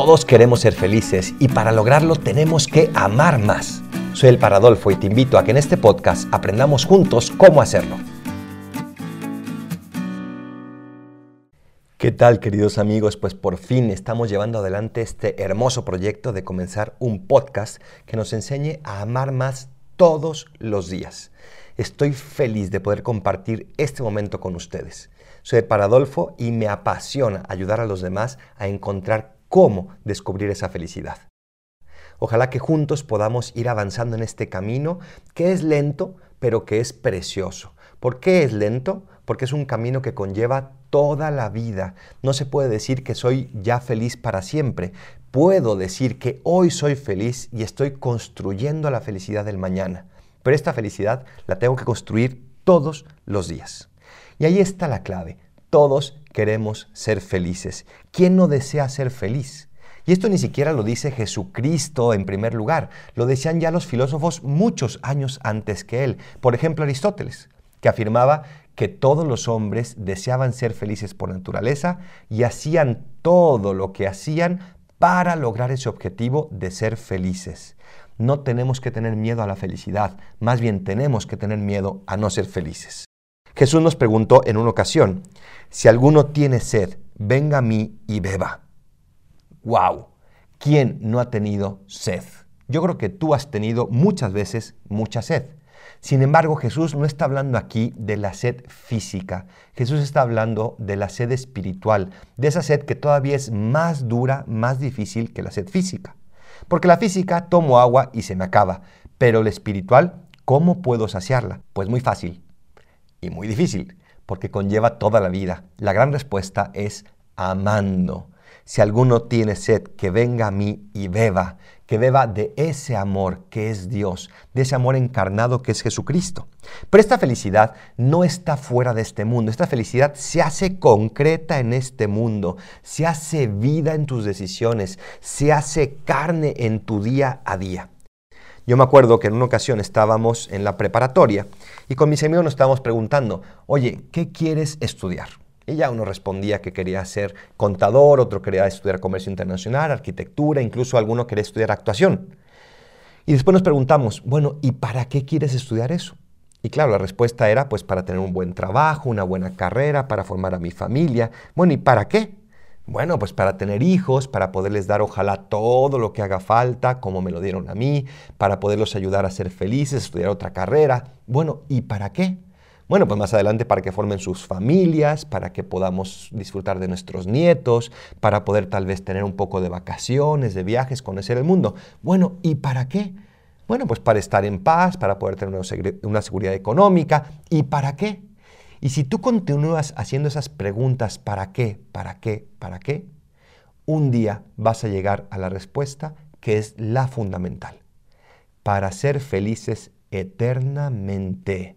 Todos queremos ser felices y para lograrlo tenemos que amar más. Soy el Paradolfo y te invito a que en este podcast aprendamos juntos cómo hacerlo. ¿Qué tal queridos amigos? Pues por fin estamos llevando adelante este hermoso proyecto de comenzar un podcast que nos enseñe a amar más todos los días. Estoy feliz de poder compartir este momento con ustedes. Soy Paradolfo y me apasiona ayudar a los demás a encontrar cómo descubrir esa felicidad. Ojalá que juntos podamos ir avanzando en este camino que es lento, pero que es precioso. ¿Por qué es lento? Porque es un camino que conlleva toda la vida. No se puede decir que soy ya feliz para siempre. Puedo decir que hoy soy feliz y estoy construyendo la felicidad del mañana. Pero esta felicidad la tengo que construir todos los días. Y ahí está la clave. Todos queremos ser felices. ¿Quién no desea ser feliz? Y esto ni siquiera lo dice Jesucristo en primer lugar, lo decían ya los filósofos muchos años antes que él. Por ejemplo, Aristóteles, que afirmaba que todos los hombres deseaban ser felices por naturaleza y hacían todo lo que hacían para lograr ese objetivo de ser felices. No tenemos que tener miedo a la felicidad, más bien tenemos que tener miedo a no ser felices. Jesús nos preguntó en una ocasión, si alguno tiene sed, venga a mí y beba. ¡Wow! ¿Quién no ha tenido sed? Yo creo que tú has tenido muchas veces mucha sed. Sin embargo, Jesús no está hablando aquí de la sed física. Jesús está hablando de la sed espiritual, de esa sed que todavía es más dura, más difícil que la sed física. Porque la física tomo agua y se me acaba, pero la espiritual, ¿cómo puedo saciarla? Pues muy fácil, y muy difícil, porque conlleva toda la vida. La gran respuesta es amando. Si alguno tiene sed, que venga a mí y beba, que beba de ese amor que es Dios, de ese amor encarnado que es Jesucristo. Pero esta felicidad no está fuera de este mundo, esta felicidad se hace concreta en este mundo, se hace vida en tus decisiones, se hace carne en tu día a día. Yo me acuerdo que en una ocasión estábamos en la preparatoria y con mis amigos nos estábamos preguntando, oye, ¿qué quieres estudiar? Y ya uno respondía que quería ser contador, otro quería estudiar comercio internacional, arquitectura, incluso alguno quería estudiar actuación. Y después nos preguntamos, bueno, ¿y para qué quieres estudiar eso? Y claro, la respuesta era pues para tener un buen trabajo, una buena carrera, para formar a mi familia. Bueno, ¿y para qué? Bueno, pues para tener hijos, para poderles dar ojalá todo lo que haga falta, como me lo dieron a mí, para poderlos ayudar a ser felices, estudiar otra carrera. Bueno, ¿y para qué? Bueno, pues más adelante para que formen sus familias, para que podamos disfrutar de nuestros nietos, para poder tal vez tener un poco de vacaciones, de viajes, conocer el mundo. Bueno, ¿y para qué? Bueno, pues para estar en paz, para poder tener una seguridad económica. ¿Y para qué? Y si tú continúas haciendo esas preguntas, ¿para qué? ¿Para qué? ¿Para qué? Un día vas a llegar a la respuesta que es la fundamental. Para ser felices eternamente.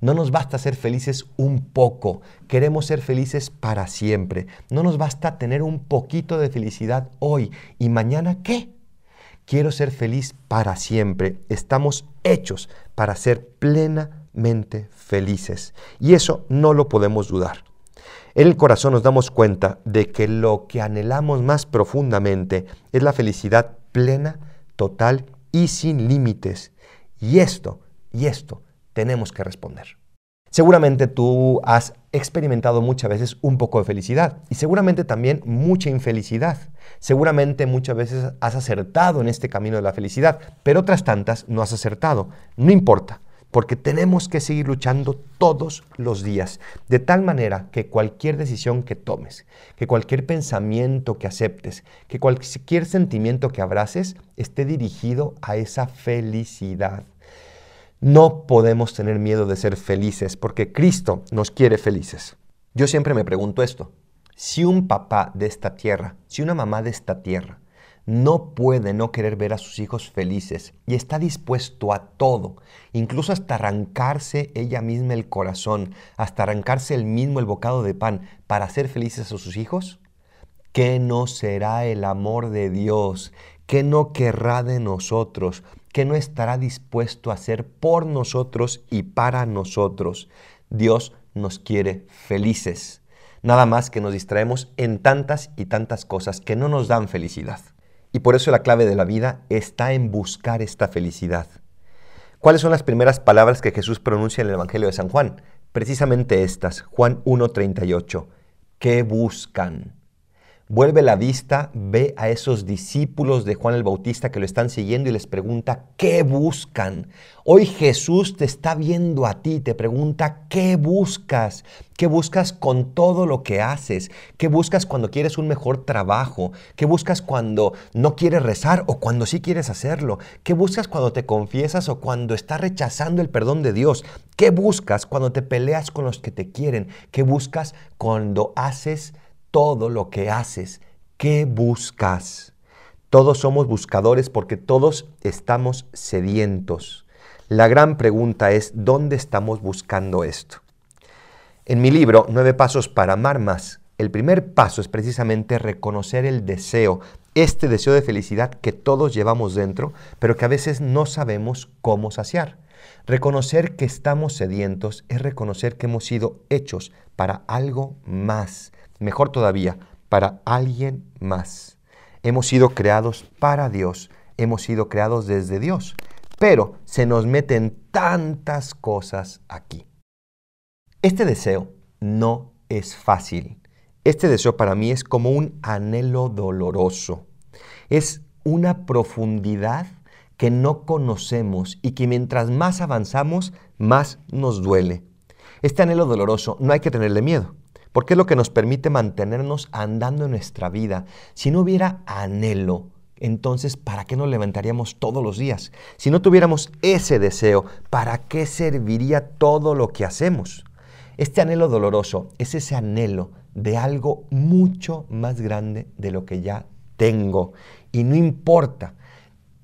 No nos basta ser felices un poco, queremos ser felices para siempre. No nos basta tener un poquito de felicidad hoy y mañana qué. Quiero ser feliz para siempre. Estamos hechos para ser plena felices. Y eso no lo podemos dudar. En el corazón nos damos cuenta de que lo que anhelamos más profundamente es la felicidad plena, total y sin límites. Y esto, y esto tenemos que responder. Seguramente tú has experimentado muchas veces un poco de felicidad y seguramente también mucha infelicidad. Seguramente muchas veces has acertado en este camino de la felicidad, pero otras tantas no has acertado. No importa porque tenemos que seguir luchando todos los días, de tal manera que cualquier decisión que tomes, que cualquier pensamiento que aceptes, que cualquier sentimiento que abraces esté dirigido a esa felicidad. No podemos tener miedo de ser felices porque Cristo nos quiere felices. Yo siempre me pregunto esto, si un papá de esta tierra, si una mamá de esta tierra, no puede no querer ver a sus hijos felices y está dispuesto a todo, incluso hasta arrancarse ella misma el corazón, hasta arrancarse el mismo el bocado de pan para hacer felices a sus hijos, ¿qué no será el amor de Dios? ¿Qué no querrá de nosotros? ¿Qué no estará dispuesto a hacer por nosotros y para nosotros? Dios nos quiere felices. Nada más que nos distraemos en tantas y tantas cosas que no nos dan felicidad. Y por eso la clave de la vida está en buscar esta felicidad. ¿Cuáles son las primeras palabras que Jesús pronuncia en el Evangelio de San Juan? Precisamente estas, Juan 1.38. ¿Qué buscan? Vuelve la vista, ve a esos discípulos de Juan el Bautista que lo están siguiendo y les pregunta, ¿qué buscan? Hoy Jesús te está viendo a ti, te pregunta, ¿qué buscas? ¿Qué buscas con todo lo que haces? ¿Qué buscas cuando quieres un mejor trabajo? ¿Qué buscas cuando no quieres rezar o cuando sí quieres hacerlo? ¿Qué buscas cuando te confiesas o cuando estás rechazando el perdón de Dios? ¿Qué buscas cuando te peleas con los que te quieren? ¿Qué buscas cuando haces todo lo que haces. ¿Qué buscas? Todos somos buscadores porque todos estamos sedientos. La gran pregunta es, ¿dónde estamos buscando esto? En mi libro, Nueve Pasos para Amar Más, el primer paso es precisamente reconocer el deseo, este deseo de felicidad que todos llevamos dentro, pero que a veces no sabemos cómo saciar. Reconocer que estamos sedientos es reconocer que hemos sido hechos para algo más, mejor todavía, para alguien más. Hemos sido creados para Dios, hemos sido creados desde Dios, pero se nos meten tantas cosas aquí. Este deseo no es fácil. Este deseo para mí es como un anhelo doloroso. Es una profundidad que no conocemos y que mientras más avanzamos, más nos duele. Este anhelo doloroso no hay que tenerle miedo porque es lo que nos permite mantenernos andando en nuestra vida. Si no hubiera anhelo, entonces, ¿para qué nos levantaríamos todos los días? Si no tuviéramos ese deseo, ¿para qué serviría todo lo que hacemos? Este anhelo doloroso es ese anhelo de algo mucho más grande de lo que ya tengo. Y no importa,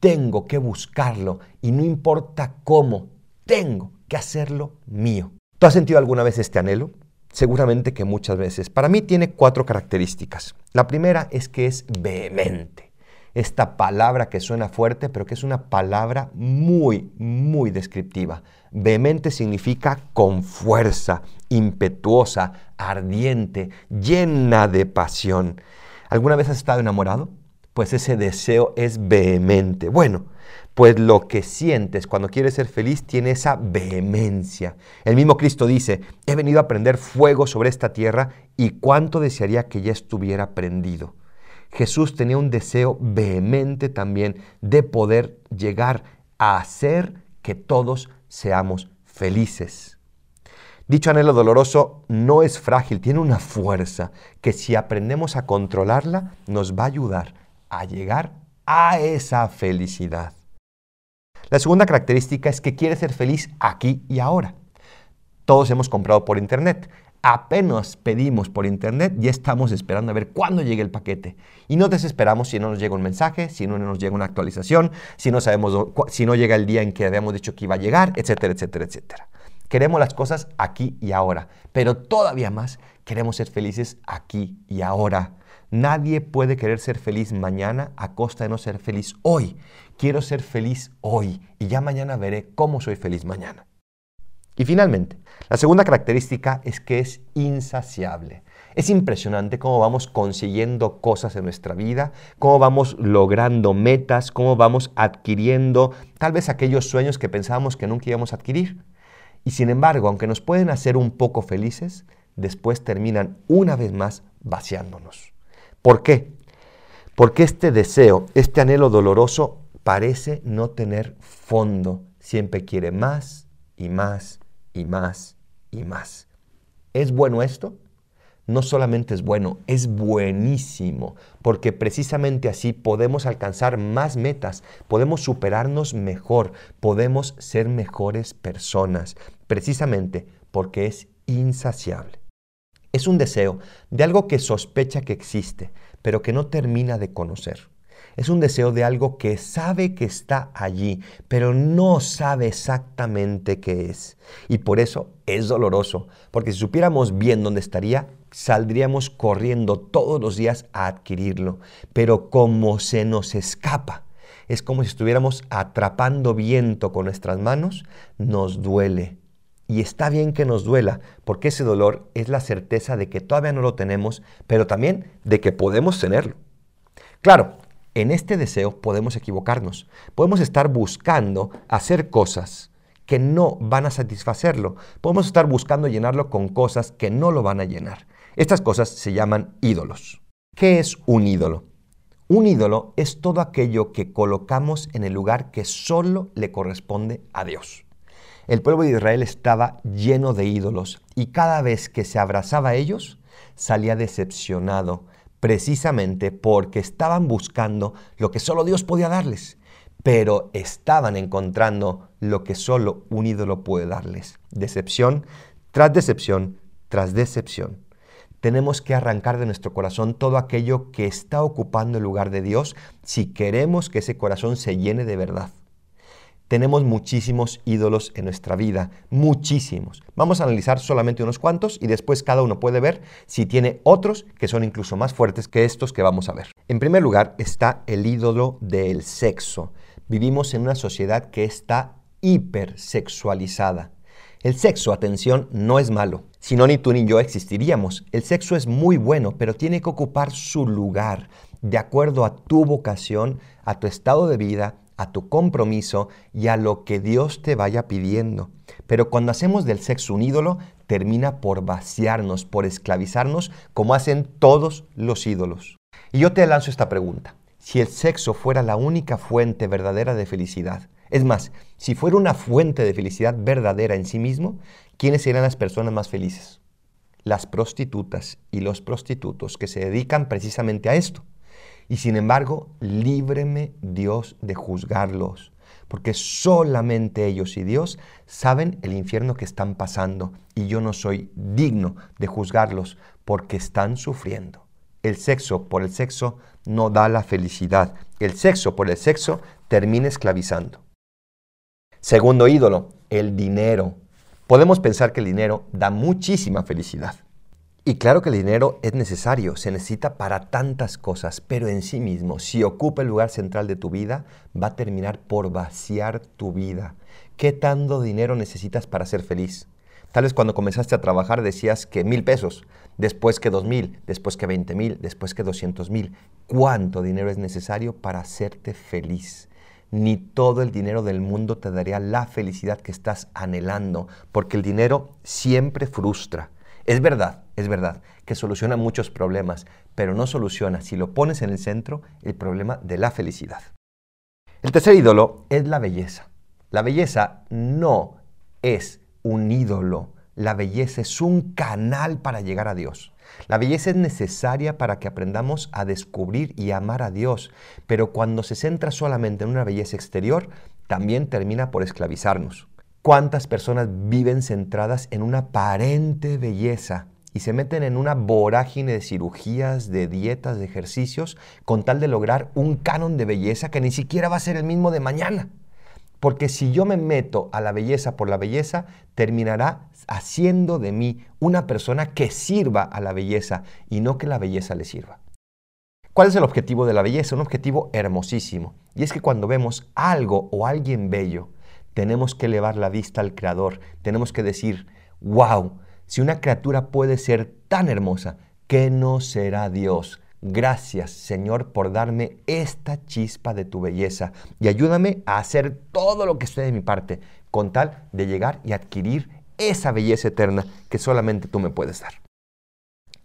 tengo que buscarlo y no importa cómo, tengo que hacerlo mío. ¿Tú has sentido alguna vez este anhelo? Seguramente que muchas veces. Para mí tiene cuatro características. La primera es que es vehemente. Esta palabra que suena fuerte, pero que es una palabra muy, muy descriptiva. Vehemente significa con fuerza, impetuosa, ardiente, llena de pasión. ¿Alguna vez has estado enamorado? Pues ese deseo es vehemente. Bueno, pues lo que sientes cuando quieres ser feliz tiene esa vehemencia. El mismo Cristo dice, he venido a prender fuego sobre esta tierra y cuánto desearía que ya estuviera prendido. Jesús tenía un deseo vehemente también de poder llegar a hacer que todos seamos felices. Dicho anhelo doloroso no es frágil, tiene una fuerza que si aprendemos a controlarla nos va a ayudar a llegar a esa felicidad. La segunda característica es que quiere ser feliz aquí y ahora. Todos hemos comprado por internet. Apenas pedimos por internet y estamos esperando a ver cuándo llegue el paquete. Y no desesperamos si no nos llega un mensaje, si no nos llega una actualización, si no si no llega el día en que habíamos dicho que iba a llegar, etcétera, etcétera, etcétera. Queremos las cosas aquí y ahora, pero todavía más queremos ser felices aquí y ahora. Nadie puede querer ser feliz mañana a costa de no ser feliz hoy. Quiero ser feliz hoy y ya mañana veré cómo soy feliz mañana. Y finalmente, la segunda característica es que es insaciable. Es impresionante cómo vamos consiguiendo cosas en nuestra vida, cómo vamos logrando metas, cómo vamos adquiriendo tal vez aquellos sueños que pensábamos que nunca íbamos a adquirir. Y sin embargo, aunque nos pueden hacer un poco felices, después terminan una vez más vaciándonos. ¿Por qué? Porque este deseo, este anhelo doloroso parece no tener fondo. Siempre quiere más y más y más y más. ¿Es bueno esto? No solamente es bueno, es buenísimo, porque precisamente así podemos alcanzar más metas, podemos superarnos mejor, podemos ser mejores personas, precisamente porque es insaciable. Es un deseo de algo que sospecha que existe, pero que no termina de conocer. Es un deseo de algo que sabe que está allí, pero no sabe exactamente qué es. Y por eso es doloroso, porque si supiéramos bien dónde estaría, saldríamos corriendo todos los días a adquirirlo. Pero como se nos escapa, es como si estuviéramos atrapando viento con nuestras manos, nos duele, Y está bien que nos duela, porque ese dolor es la certeza de que todavía no lo tenemos, pero también de que podemos tenerlo. Claro, en este deseo podemos equivocarnos. Podemos estar buscando hacer cosas que no van a satisfacerlo. Podemos estar buscando llenarlo con cosas que no lo van a llenar. Estas cosas se llaman ídolos. ¿Qué es un ídolo? Un ídolo es todo aquello que colocamos en el lugar que solo le corresponde a Dios. El pueblo de Israel estaba lleno de ídolos y cada vez que se abrazaba a ellos salía decepcionado, precisamente porque estaban buscando lo que solo Dios podía darles pero estaban encontrando lo que solo un ídolo puede darles. Decepción tras decepción tras decepción. Tenemos que arrancar de nuestro corazón todo aquello que está ocupando el lugar de Dios si queremos que ese corazón se llene de verdad. Tenemos muchísimos ídolos en nuestra vida, muchísimos. Vamos a analizar solamente unos cuantos y después cada uno puede ver si tiene otros que son incluso más fuertes que estos que vamos a ver. En primer lugar está el ídolo del sexo. Vivimos en una sociedad que está hipersexualizada. El sexo, atención, no es malo. Si no, ni tú ni yo existiríamos. El sexo es muy bueno, pero tiene que ocupar su lugar de acuerdo a tu vocación, a tu estado de vida, a tu compromiso y a lo que Dios te vaya pidiendo. Pero cuando hacemos del sexo un ídolo, termina por vaciarnos, por esclavizarnos, como hacen todos los ídolos. Y yo te lanzo esta pregunta si el sexo fuera la única fuente verdadera de felicidad. Es más, si fuera una fuente de felicidad verdadera en sí mismo, ¿quiénes serían las personas más felices? Las prostitutas y los prostitutos que se dedican precisamente a esto. Y sin embargo, líbreme Dios de juzgarlos, porque solamente ellos y Dios saben el infierno que están pasando y yo no soy digno de juzgarlos porque están sufriendo. El sexo por el sexo no da la felicidad. El sexo por el sexo termina esclavizando. Segundo ídolo, el dinero. Podemos pensar que el dinero da muchísima felicidad. Y claro que el dinero es necesario, se necesita para tantas cosas, pero en sí mismo, si ocupa el lugar central de tu vida, va a terminar por vaciar tu vida. ¿Qué tanto dinero necesitas para ser feliz? Tal vez cuando comenzaste a trabajar decías que mil pesos, después que dos mil, después que veinte mil, después que doscientos mil. ¿Cuánto dinero es necesario para hacerte feliz? Ni todo el dinero del mundo te daría la felicidad que estás anhelando, porque el dinero siempre frustra. Es verdad, es verdad, que soluciona muchos problemas, pero no soluciona, si lo pones en el centro, el problema de la felicidad. El tercer ídolo es la belleza. La belleza no es un ídolo. La belleza es un canal para llegar a Dios. La belleza es necesaria para que aprendamos a descubrir y amar a Dios, pero cuando se centra solamente en una belleza exterior, también termina por esclavizarnos. ¿Cuántas personas viven centradas en una aparente belleza y se meten en una vorágine de cirugías, de dietas, de ejercicios, con tal de lograr un canon de belleza que ni siquiera va a ser el mismo de mañana? Porque si yo me meto a la belleza por la belleza, terminará haciendo de mí una persona que sirva a la belleza y no que la belleza le sirva. ¿Cuál es el objetivo de la belleza? Un objetivo hermosísimo. Y es que cuando vemos algo o alguien bello, tenemos que elevar la vista al Creador. Tenemos que decir, wow, si una criatura puede ser tan hermosa, ¿qué no será Dios? Gracias, Señor, por darme esta chispa de tu belleza y ayúdame a hacer todo lo que esté de mi parte con tal de llegar y adquirir esa belleza eterna que solamente tú me puedes dar.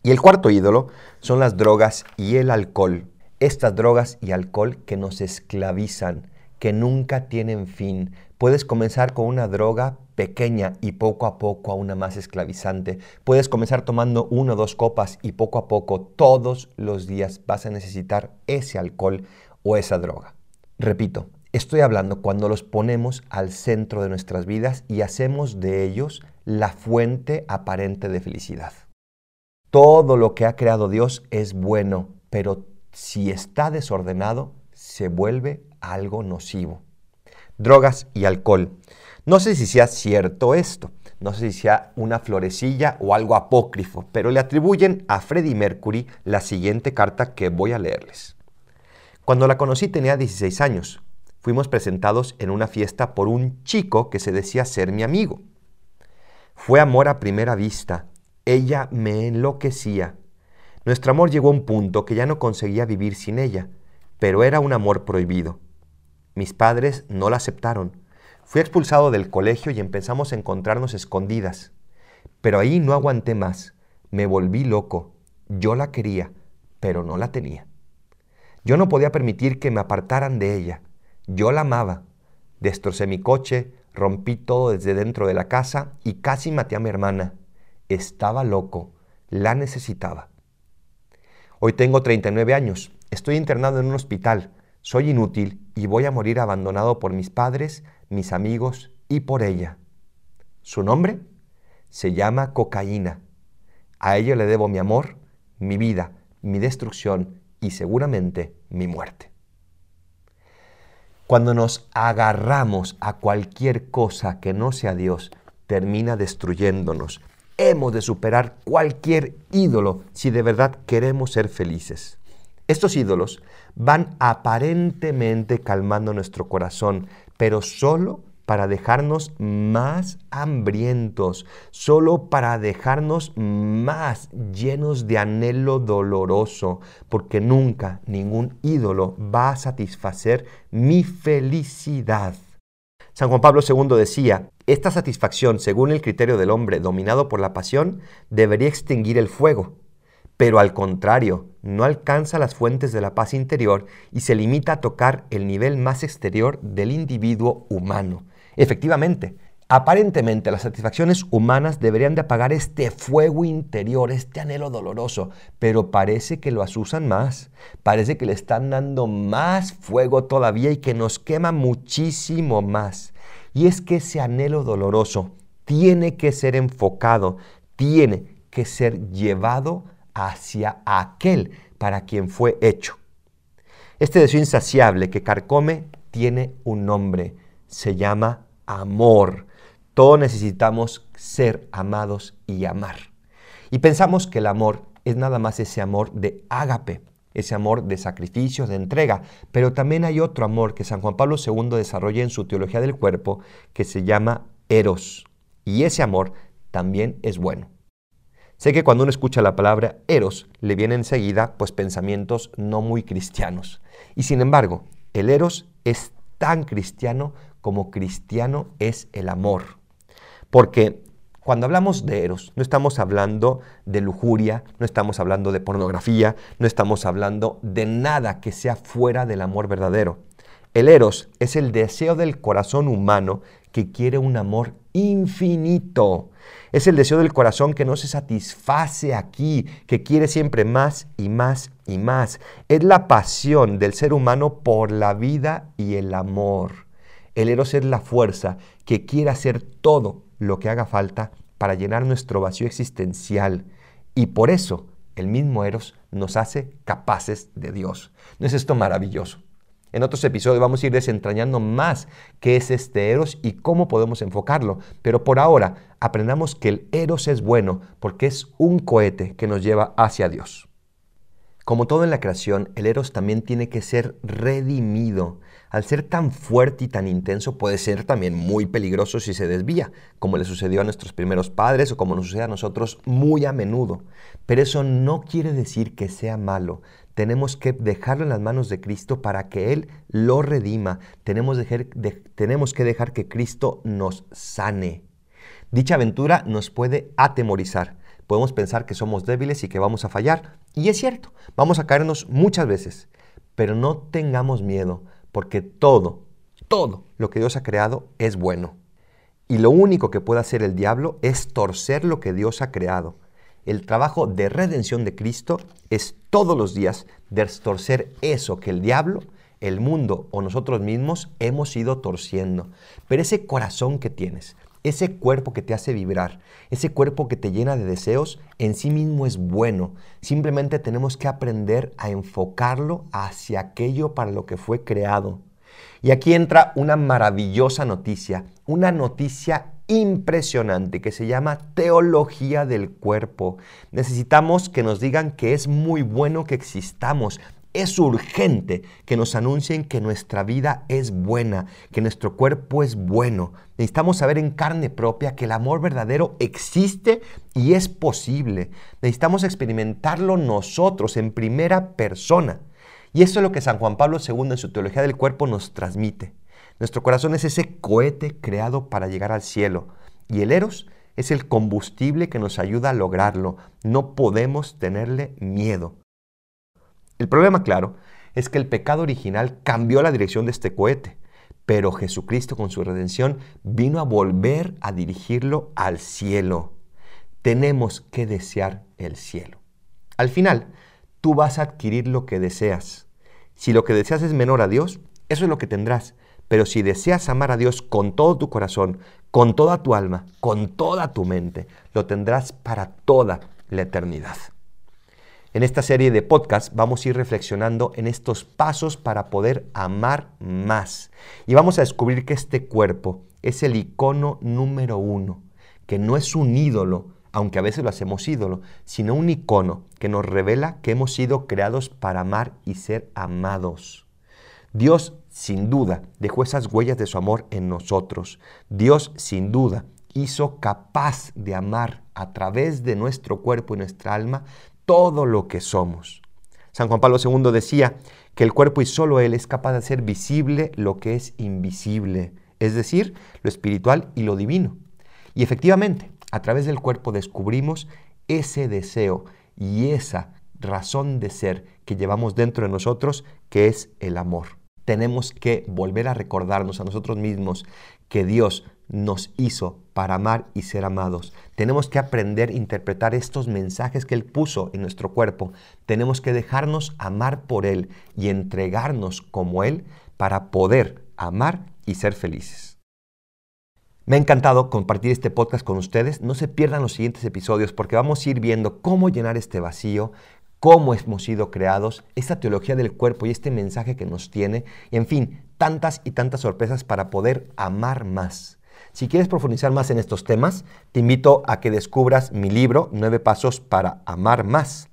Y el cuarto ídolo son las drogas y el alcohol. Estas drogas y alcohol que nos esclavizan, que nunca tienen fin. Puedes comenzar con una droga pequeña y poco a poco a una más esclavizante. Puedes comenzar tomando una o dos copas y poco a poco todos los días vas a necesitar ese alcohol o esa droga. Repito, estoy hablando cuando los ponemos al centro de nuestras vidas y hacemos de ellos la fuente aparente de felicidad. Todo lo que ha creado Dios es bueno, pero si está desordenado, se vuelve algo nocivo. Drogas y alcohol. No sé si sea cierto esto, no sé si sea una florecilla o algo apócrifo, pero le atribuyen a Freddie Mercury la siguiente carta que voy a leerles. Cuando la conocí tenía 16 años. Fuimos presentados en una fiesta por un chico que se decía ser mi amigo. Fue amor a primera vista. Ella me enloquecía. Nuestro amor llegó a un punto que ya no conseguía vivir sin ella, pero era un amor prohibido. Mis padres no la aceptaron. Fui expulsado del colegio y empezamos a encontrarnos escondidas. Pero ahí no aguanté más. Me volví loco. Yo la quería, pero no la tenía. Yo no podía permitir que me apartaran de ella. Yo la amaba. Destrocé mi coche, rompí todo desde dentro de la casa y casi maté a mi hermana. Estaba loco. La necesitaba. Hoy tengo 39 años. Estoy internado en un hospital. Soy inútil y voy a morir abandonado por mis padres, mis amigos y por ella. ¿Su nombre? Se llama cocaína. A ella le debo mi amor, mi vida, mi destrucción y seguramente mi muerte. Cuando nos agarramos a cualquier cosa que no sea Dios, termina destruyéndonos. Hemos de superar cualquier ídolo si de verdad queremos ser felices. Estos ídolos van aparentemente calmando nuestro corazón, pero solo para dejarnos más hambrientos, solo para dejarnos más llenos de anhelo doloroso, porque nunca ningún ídolo va a satisfacer mi felicidad. San Juan Pablo II decía, esta satisfacción, según el criterio del hombre dominado por la pasión, debería extinguir el fuego, pero al contrario, no alcanza las fuentes de la paz interior y se limita a tocar el nivel más exterior del individuo humano. Efectivamente, aparentemente las satisfacciones humanas deberían de apagar este fuego interior, este anhelo doloroso, pero parece que lo asusan más, parece que le están dando más fuego todavía y que nos quema muchísimo más. Y es que ese anhelo doloroso tiene que ser enfocado, tiene que ser llevado hacia aquel para quien fue hecho. Este deseo insaciable que carcome tiene un nombre, se llama amor. Todos necesitamos ser amados y amar. Y pensamos que el amor es nada más ese amor de ágape, ese amor de sacrificio, de entrega. Pero también hay otro amor que San Juan Pablo II desarrolla en su teología del cuerpo que se llama eros. Y ese amor también es bueno. Sé que cuando uno escucha la palabra eros le vienen enseguida pues pensamientos no muy cristianos. Y sin embargo, el eros es tan cristiano como cristiano es el amor. Porque cuando hablamos de eros, no estamos hablando de lujuria, no estamos hablando de pornografía, no estamos hablando de nada que sea fuera del amor verdadero. El eros es el deseo del corazón humano que quiere un amor infinito. Es el deseo del corazón que no se satisface aquí, que quiere siempre más y más y más. Es la pasión del ser humano por la vida y el amor. El Eros es la fuerza que quiere hacer todo lo que haga falta para llenar nuestro vacío existencial. Y por eso el mismo Eros nos hace capaces de Dios. ¿No es esto maravilloso? En otros episodios vamos a ir desentrañando más qué es este Eros y cómo podemos enfocarlo. Pero por ahora aprendamos que el Eros es bueno porque es un cohete que nos lleva hacia Dios. Como todo en la creación, el Eros también tiene que ser redimido. Al ser tan fuerte y tan intenso, puede ser también muy peligroso si se desvía, como le sucedió a nuestros primeros padres o como nos sucede a nosotros muy a menudo. Pero eso no quiere decir que sea malo. Tenemos que dejarlo en las manos de Cristo para que Él lo redima. Tenemos, que dejar que Cristo nos sane. Dicha aventura nos puede atemorizar. Podemos pensar que somos débiles y que vamos a fallar. Y es cierto, vamos a caernos muchas veces. Pero no tengamos miedo porque todo, todo lo que Dios ha creado es bueno. Y lo único que puede hacer el diablo es torcer lo que Dios ha creado. El trabajo de redención de Cristo es todos los días torcer eso que el diablo, el mundo o nosotros mismos hemos ido torciendo. Pero ese corazón que tienes, ese cuerpo que te hace vibrar, ese cuerpo que te llena de deseos, en sí mismo es bueno. Simplemente tenemos que aprender a enfocarlo hacia aquello para lo que fue creado. Y aquí entra una maravillosa noticia, una noticia impresionante que se llama teología del cuerpo. Necesitamos que nos digan que es muy bueno que existamos Es urgente que nos anuncien que nuestra vida es buena, que nuestro cuerpo es bueno. Necesitamos saber en carne propia que el amor verdadero existe y es posible. Necesitamos experimentarlo nosotros en primera persona. Y eso es lo que San Juan Pablo II en su Teología del Cuerpo nos transmite. Nuestro corazón es ese cohete creado para llegar al cielo. Y el Eros es el combustible que nos ayuda a lograrlo. No podemos tenerle miedo. El problema, claro, es que el pecado original cambió la dirección de este cohete, pero Jesucristo con su redención vino a volver a dirigirlo al cielo. Tenemos que desear el cielo. Al final, tú vas a adquirir lo que deseas. Si lo que deseas es menor a Dios, eso es lo que tendrás. Pero si deseas amar a Dios con todo tu corazón, con toda tu alma, con toda tu mente, lo tendrás para toda la eternidad. En esta serie de podcasts vamos a ir reflexionando en estos pasos para poder amar más. Y vamos a descubrir que este cuerpo es el icono número uno, que no es un ídolo, aunque a veces lo hacemos ídolo, sino un icono que nos revela que hemos sido creados para amar y ser amados. Dios sin duda dejó esas huellas de su amor en nosotros. Dios sin duda hizo capaz de amar a través de nuestro cuerpo y nuestra alma todo lo que somos. San Juan Pablo II decía que el cuerpo y solo Él es capaz de hacer visible lo que es invisible, es decir, lo espiritual y lo divino. Y efectivamente, a través del cuerpo descubrimos ese deseo y esa razón de ser que llevamos dentro de nosotros, que es el amor tenemos que volver a recordarnos a nosotros mismos que Dios nos hizo para amar y ser amados. Tenemos que aprender a interpretar estos mensajes que Él puso en nuestro cuerpo. Tenemos que dejarnos amar por Él y entregarnos como Él para poder amar y ser felices. Me ha encantado compartir este podcast con ustedes. No se pierdan los siguientes episodios porque vamos a ir viendo cómo llenar este vacío, cómo hemos sido creados, esta teología del cuerpo y este mensaje que nos tiene, y en fin, tantas y tantas sorpresas para poder amar más. Si quieres profundizar más en estos temas, te invito a que descubras mi libro, Nueve Pasos para Amar Más,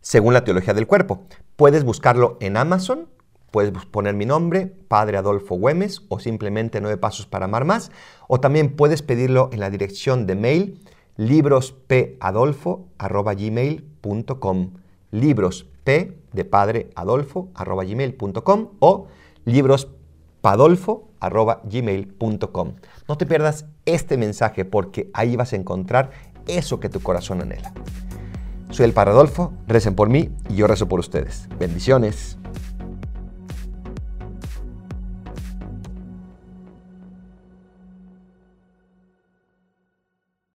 según la teología del cuerpo. Puedes buscarlo en Amazon, puedes poner mi nombre, Padre Adolfo Güemes, o simplemente Nueve Pasos para Amar Más, o también puedes pedirlo en la dirección de mail librospadolfo.gmail.com libros p de padre adolfo arroba gmail.com o librospadolfo arroba gmail.com. No te pierdas este mensaje porque ahí vas a encontrar eso que tu corazón anhela. Soy el Padre Adolfo, recen por mí y yo rezo por ustedes. Bendiciones.